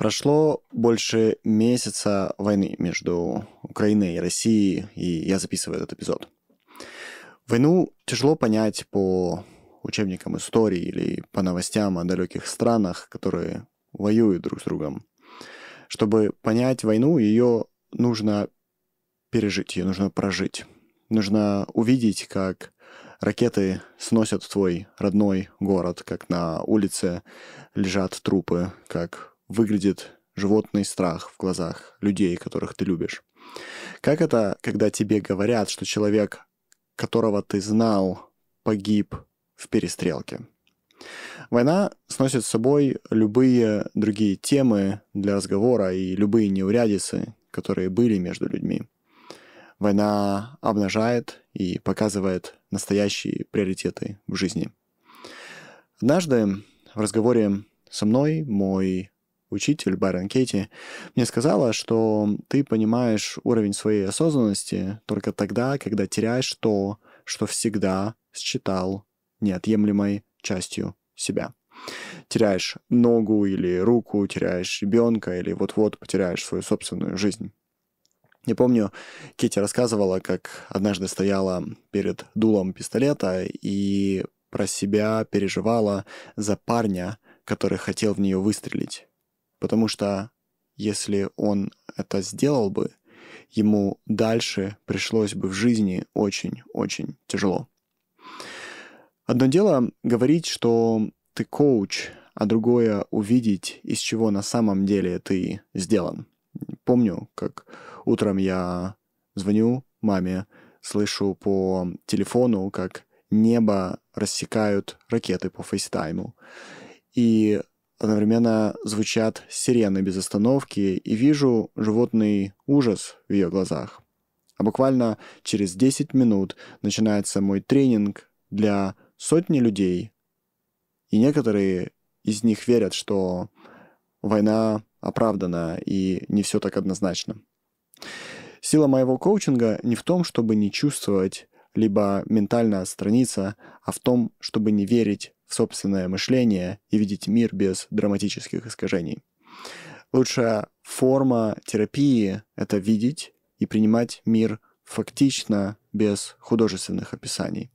Прошло больше месяца войны между Украиной и Россией, и я записываю этот эпизод. Войну тяжело понять по учебникам истории или по новостям о далеких странах, которые воюют друг с другом. Чтобы понять войну, ее нужно пережить, ее нужно прожить. Нужно увидеть, как ракеты сносят твой родной город, как на улице лежат трупы, как выглядит животный страх в глазах людей, которых ты любишь. Как это, когда тебе говорят, что человек, которого ты знал, погиб в перестрелке? Война сносит с собой любые другие темы для разговора и любые неурядицы, которые были между людьми. Война обнажает и показывает настоящие приоритеты в жизни. Однажды в разговоре со мной мой учитель Байрон Кейти мне сказала, что ты понимаешь уровень своей осознанности только тогда, когда теряешь то, что всегда считал неотъемлемой частью себя. Теряешь ногу или руку, теряешь ребенка или вот-вот потеряешь свою собственную жизнь. Я помню, Кити рассказывала, как однажды стояла перед дулом пистолета и про себя переживала за парня, который хотел в нее выстрелить. Потому что если он это сделал бы, ему дальше пришлось бы в жизни очень-очень тяжело. Одно дело говорить, что ты коуч, а другое увидеть, из чего на самом деле ты сделан. Помню, как утром я звоню маме, слышу по телефону, как небо рассекают ракеты по фейстайму. И одновременно звучат сирены без остановки, и вижу животный ужас в ее глазах. А буквально через 10 минут начинается мой тренинг для сотни людей, и некоторые из них верят, что война оправдана и не все так однозначно. Сила моего коучинга не в том, чтобы не чувствовать, либо ментально отстраниться, а в том, чтобы не верить в собственное мышление и видеть мир без драматических искажений. Лучшая форма терапии — это видеть и принимать мир фактично, без художественных описаний.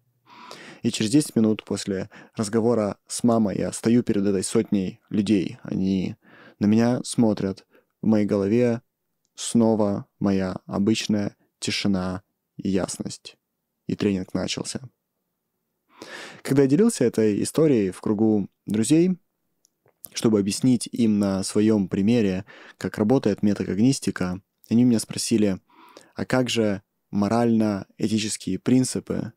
И через 10 минут после разговора с мамой я стою перед этой сотней людей. Они на меня смотрят. В моей голове снова моя обычная тишина и ясность. И тренинг начался. Когда я делился этой историей в кругу друзей, чтобы объяснить им на своем примере, как работает метакогнистика, они меня спросили, а как же морально-этические принципы,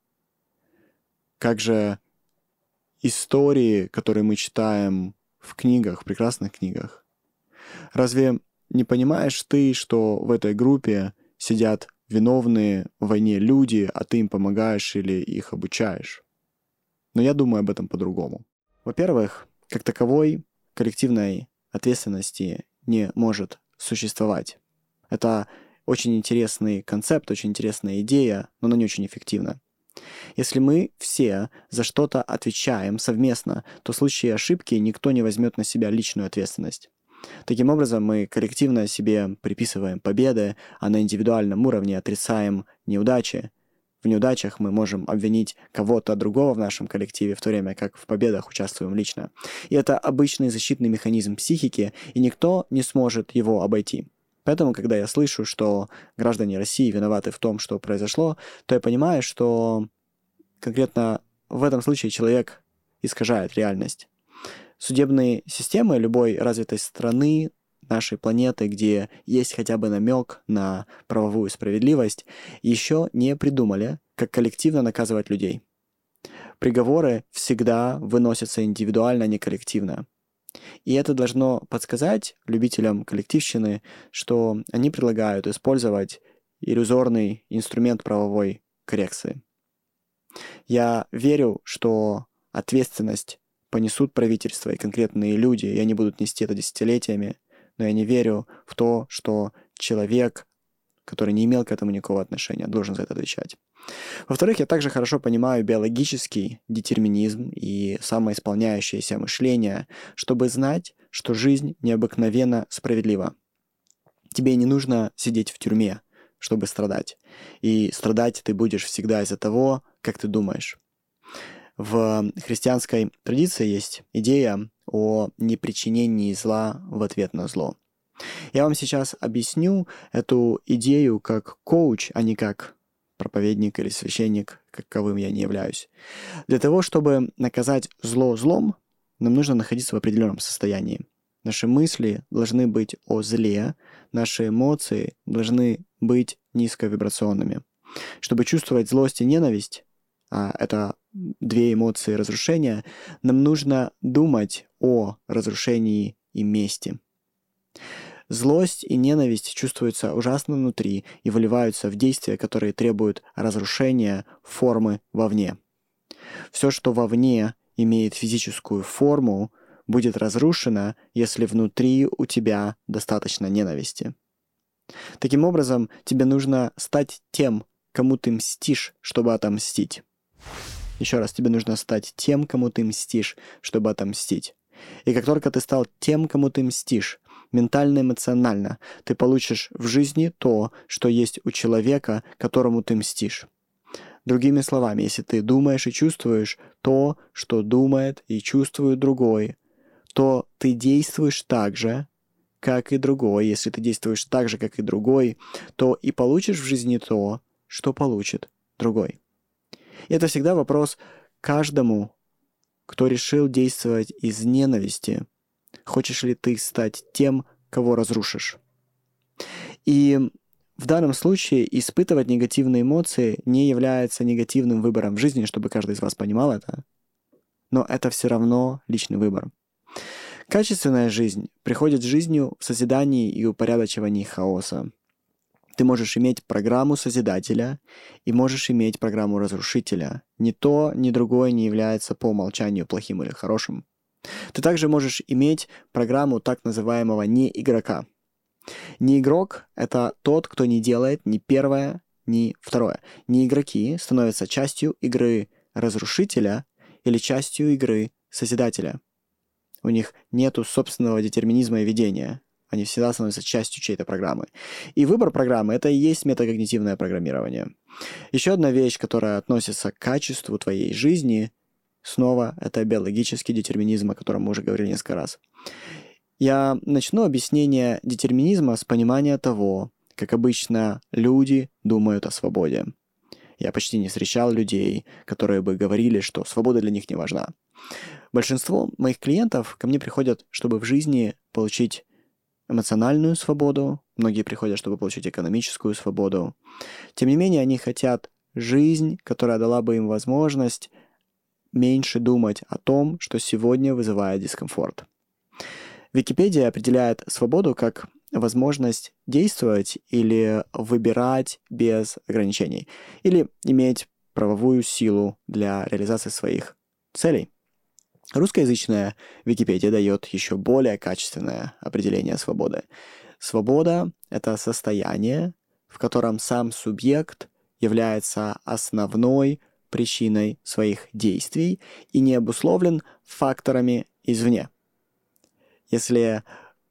как же истории, которые мы читаем в книгах, в прекрасных книгах. Разве не понимаешь ты, что в этой группе сидят виновные в войне люди, а ты им помогаешь или их обучаешь? Но я думаю об этом по-другому. Во-первых, как таковой коллективной ответственности не может существовать. Это очень интересный концепт, очень интересная идея, но она не очень эффективна. Если мы все за что-то отвечаем совместно, то в случае ошибки никто не возьмет на себя личную ответственность. Таким образом, мы коллективно себе приписываем победы, а на индивидуальном уровне отрицаем неудачи. В неудачах мы можем обвинить кого-то другого в нашем коллективе, в то время как в победах участвуем лично. И это обычный защитный механизм психики, и никто не сможет его обойти. Поэтому, когда я слышу, что граждане России виноваты в том, что произошло, то я понимаю, что конкретно в этом случае человек искажает реальность. Судебные системы любой развитой страны, нашей планеты, где есть хотя бы намек на правовую справедливость, еще не придумали, как коллективно наказывать людей. Приговоры всегда выносятся индивидуально, а не коллективно. И это должно подсказать любителям коллективщины, что они предлагают использовать иллюзорный инструмент правовой коррекции. Я верю, что ответственность понесут правительство и конкретные люди, и они будут нести это десятилетиями, но я не верю в то, что человек который не имел к этому никакого отношения, должен за это отвечать. Во-вторых, я также хорошо понимаю биологический детерминизм и самоисполняющееся мышление, чтобы знать, что жизнь необыкновенно справедлива. Тебе не нужно сидеть в тюрьме, чтобы страдать. И страдать ты будешь всегда из-за того, как ты думаешь. В христианской традиции есть идея о непричинении зла в ответ на зло. Я вам сейчас объясню эту идею как коуч, а не как проповедник или священник, каковым я не являюсь. Для того, чтобы наказать зло злом, нам нужно находиться в определенном состоянии. Наши мысли должны быть о зле, наши эмоции должны быть низковибрационными. Чтобы чувствовать злость и ненависть, а это две эмоции разрушения, нам нужно думать о разрушении и мести. Злость и ненависть чувствуются ужасно внутри и выливаются в действия, которые требуют разрушения формы вовне. Все, что вовне имеет физическую форму, будет разрушено, если внутри у тебя достаточно ненависти. Таким образом, тебе нужно стать тем, кому ты мстишь, чтобы отомстить. Еще раз, тебе нужно стать тем, кому ты мстишь, чтобы отомстить. И как только ты стал тем, кому ты мстишь, ментально-эмоционально, ты получишь в жизни то, что есть у человека, которому ты мстишь. Другими словами, если ты думаешь и чувствуешь то, что думает и чувствует другой, то ты действуешь так же, как и другой. Если ты действуешь так же, как и другой, то и получишь в жизни то, что получит другой. Это всегда вопрос каждому, кто решил действовать из ненависти. Хочешь ли ты стать тем, кого разрушишь? И в данном случае испытывать негативные эмоции не является негативным выбором в жизни, чтобы каждый из вас понимал это. Но это все равно личный выбор. Качественная жизнь приходит с жизнью в созидании и упорядочивании хаоса. Ты можешь иметь программу Созидателя и можешь иметь программу Разрушителя. Ни то, ни другое не является по умолчанию плохим или хорошим. Ты также можешь иметь программу так называемого не игрока. Не игрок — это тот, кто не делает ни первое, ни второе. Не игроки становятся частью игры разрушителя или частью игры созидателя. У них нету собственного детерминизма и ведения. Они всегда становятся частью чьей-то программы. И выбор программы — это и есть метакогнитивное программирование. Еще одна вещь, которая относится к качеству твоей жизни, снова это биологический детерминизм, о котором мы уже говорили несколько раз. Я начну объяснение детерминизма с понимания того, как обычно люди думают о свободе. Я почти не встречал людей, которые бы говорили, что свобода для них не важна. Большинство моих клиентов ко мне приходят, чтобы в жизни получить эмоциональную свободу, многие приходят, чтобы получить экономическую свободу. Тем не менее, они хотят жизнь, которая дала бы им возможность меньше думать о том, что сегодня вызывает дискомфорт. Википедия определяет свободу как возможность действовать или выбирать без ограничений, или иметь правовую силу для реализации своих целей. Русскоязычная Википедия дает еще более качественное определение свободы. Свобода — это состояние, в котором сам субъект является основной причиной своих действий и не обусловлен факторами извне. Если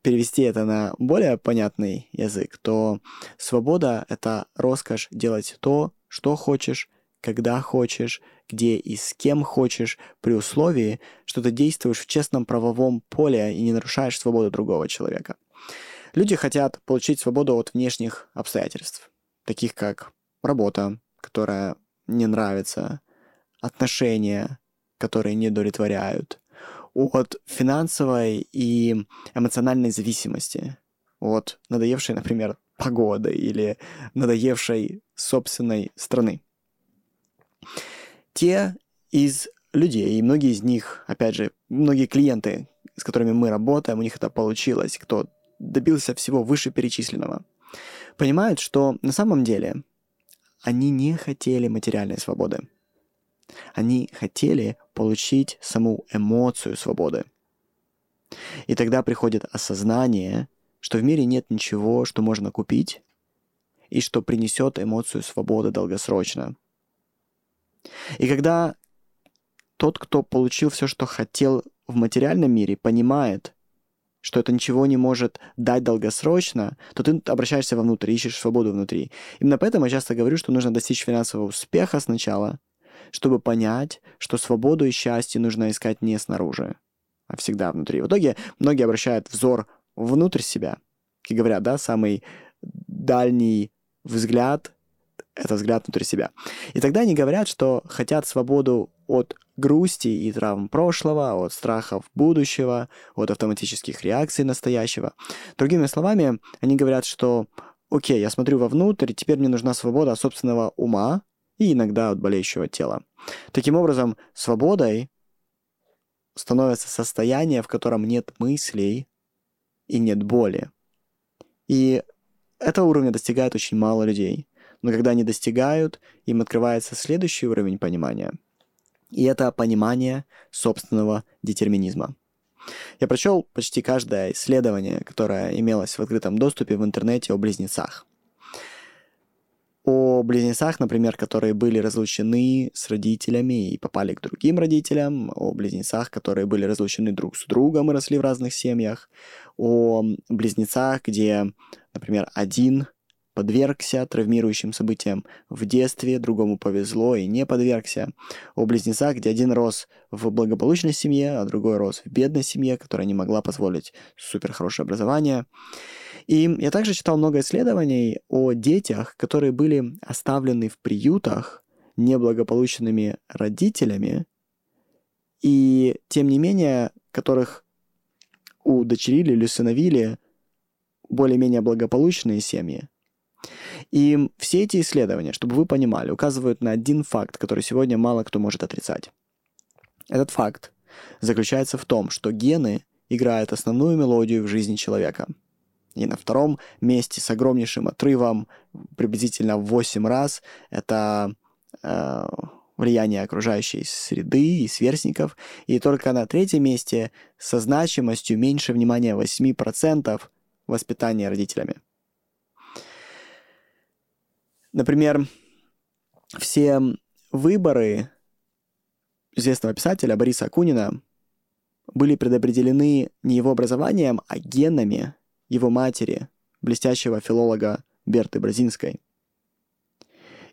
перевести это на более понятный язык, то свобода — это роскошь делать то, что хочешь, когда хочешь, где и с кем хочешь, при условии, что ты действуешь в честном правовом поле и не нарушаешь свободу другого человека. Люди хотят получить свободу от внешних обстоятельств, таких как работа, которая не нравится, отношения, которые не удовлетворяют, от финансовой и эмоциональной зависимости, от надоевшей, например, погоды или надоевшей собственной страны. Те из людей, и многие из них, опять же, многие клиенты, с которыми мы работаем, у них это получилось, кто добился всего вышеперечисленного, понимают, что на самом деле они не хотели материальной свободы. Они хотели получить саму эмоцию свободы. И тогда приходит осознание, что в мире нет ничего, что можно купить, и что принесет эмоцию свободы долгосрочно. И когда тот, кто получил все, что хотел в материальном мире, понимает, что это ничего не может дать долгосрочно, то ты обращаешься вовнутрь, ищешь свободу внутри. Именно поэтому я часто говорю, что нужно достичь финансового успеха сначала, чтобы понять, что свободу и счастье нужно искать не снаружи, а всегда внутри. В итоге многие обращают взор внутрь себя. И говорят, да, самый дальний взгляд — это взгляд внутрь себя. И тогда они говорят, что хотят свободу от грусти и травм прошлого, от страхов будущего, от автоматических реакций настоящего. Другими словами, они говорят, что окей, я смотрю вовнутрь, теперь мне нужна свобода собственного ума и иногда от болеющего тела. Таким образом, свободой становится состояние, в котором нет мыслей и нет боли. И этого уровня достигает очень мало людей. Но когда они достигают, им открывается следующий уровень понимания. И это понимание собственного детерминизма. Я прочел почти каждое исследование, которое имелось в открытом доступе в интернете о близнецах. О близнецах, например, которые были разлучены с родителями и попали к другим родителям, о близнецах, которые были разлучены друг с другом и росли в разных семьях, о близнецах, где, например, один подвергся травмирующим событиям в детстве, другому повезло и не подвергся. О близнецах, где один рос в благополучной семье, а другой рос в бедной семье, которая не могла позволить супер хорошее образование. И я также читал много исследований о детях, которые были оставлены в приютах неблагополучными родителями, и тем не менее, которых удочерили или усыновили более-менее благополучные семьи. И все эти исследования, чтобы вы понимали, указывают на один факт, который сегодня мало кто может отрицать. Этот факт заключается в том, что гены играют основную мелодию в жизни человека. И на втором месте с огромнейшим отрывом, приблизительно в 8 раз, это э, влияние окружающей среды и сверстников. И только на третьем месте со значимостью меньше внимания 8% воспитания родителями. Например, все выборы известного писателя Бориса Акунина были предопределены не его образованием, а генами его матери, блестящего филолога Берты Бразинской.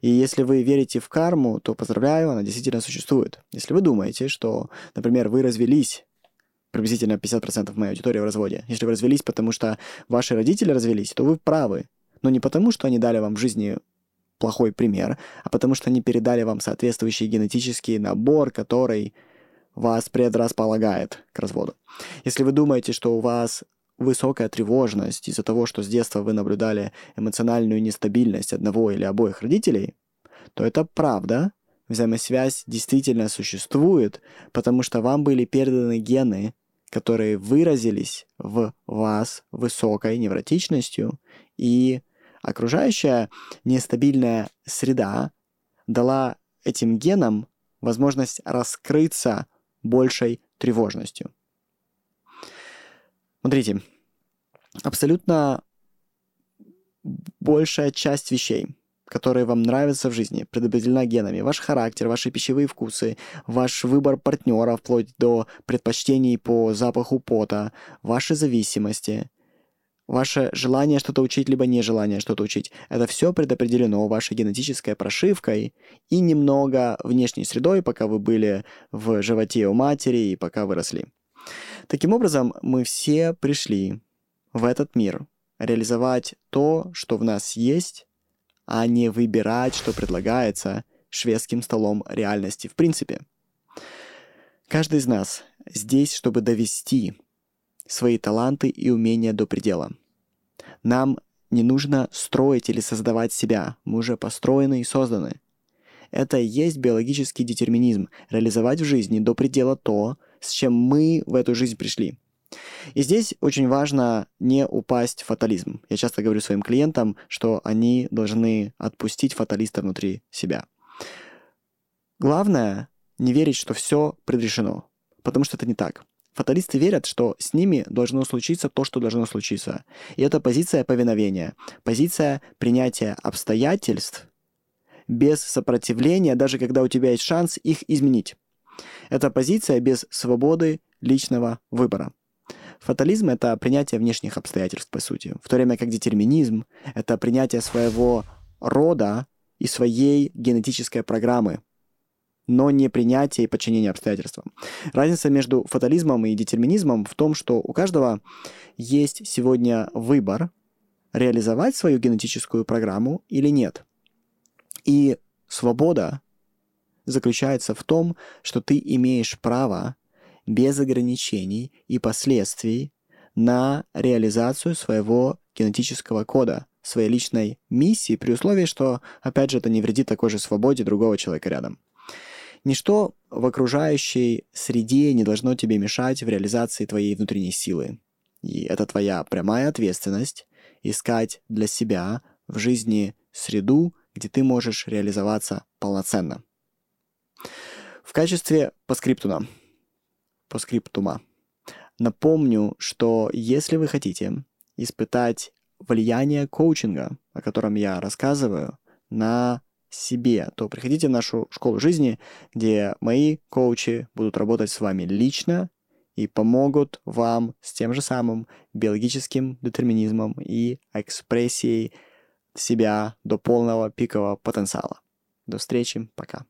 И если вы верите в карму, то поздравляю, она действительно существует. Если вы думаете, что, например, вы развелись, приблизительно 50% моей аудитории в разводе, если вы развелись, потому что ваши родители развелись, то вы правы. Но не потому, что они дали вам в жизни плохой пример, а потому что они передали вам соответствующий генетический набор, который вас предрасполагает к разводу. Если вы думаете, что у вас высокая тревожность из-за того, что с детства вы наблюдали эмоциональную нестабильность одного или обоих родителей, то это правда. Взаимосвязь действительно существует, потому что вам были переданы гены, которые выразились в вас высокой невротичностью и Окружающая нестабильная среда дала этим генам возможность раскрыться большей тревожностью. Смотрите, абсолютно большая часть вещей, которые вам нравятся в жизни, предопределена генами. Ваш характер, ваши пищевые вкусы, ваш выбор партнера, вплоть до предпочтений по запаху пота, ваши зависимости, Ваше желание что-то учить, либо нежелание что-то учить, это все предопределено вашей генетической прошивкой и немного внешней средой, пока вы были в животе у матери и пока вы росли. Таким образом, мы все пришли в этот мир реализовать то, что в нас есть, а не выбирать, что предлагается шведским столом реальности в принципе. Каждый из нас здесь, чтобы довести свои таланты и умения до предела. Нам не нужно строить или создавать себя, мы уже построены и созданы. Это и есть биологический детерминизм – реализовать в жизни до предела то, с чем мы в эту жизнь пришли. И здесь очень важно не упасть в фатализм. Я часто говорю своим клиентам, что они должны отпустить фаталиста внутри себя. Главное – не верить, что все предрешено, потому что это не так. Фаталисты верят, что с ними должно случиться то, что должно случиться. И это позиция повиновения, позиция принятия обстоятельств без сопротивления, даже когда у тебя есть шанс их изменить. Это позиция без свободы личного выбора. Фатализм — это принятие внешних обстоятельств, по сути, в то время как детерминизм — это принятие своего рода и своей генетической программы, но не принятие и подчинение обстоятельствам. Разница между фатализмом и детерминизмом в том, что у каждого есть сегодня выбор реализовать свою генетическую программу или нет. И свобода заключается в том, что ты имеешь право без ограничений и последствий на реализацию своего генетического кода, своей личной миссии, при условии, что, опять же, это не вредит такой же свободе другого человека рядом. Ничто в окружающей среде не должно тебе мешать в реализации твоей внутренней силы. И это твоя прямая ответственность искать для себя в жизни среду, где ты можешь реализоваться полноценно. В качестве поскриптума, поскриптума напомню, что если вы хотите испытать влияние коучинга, о котором я рассказываю, на себе, то приходите в нашу школу жизни, где мои коучи будут работать с вами лично и помогут вам с тем же самым биологическим детерминизмом и экспрессией себя до полного пикового потенциала. До встречи, пока.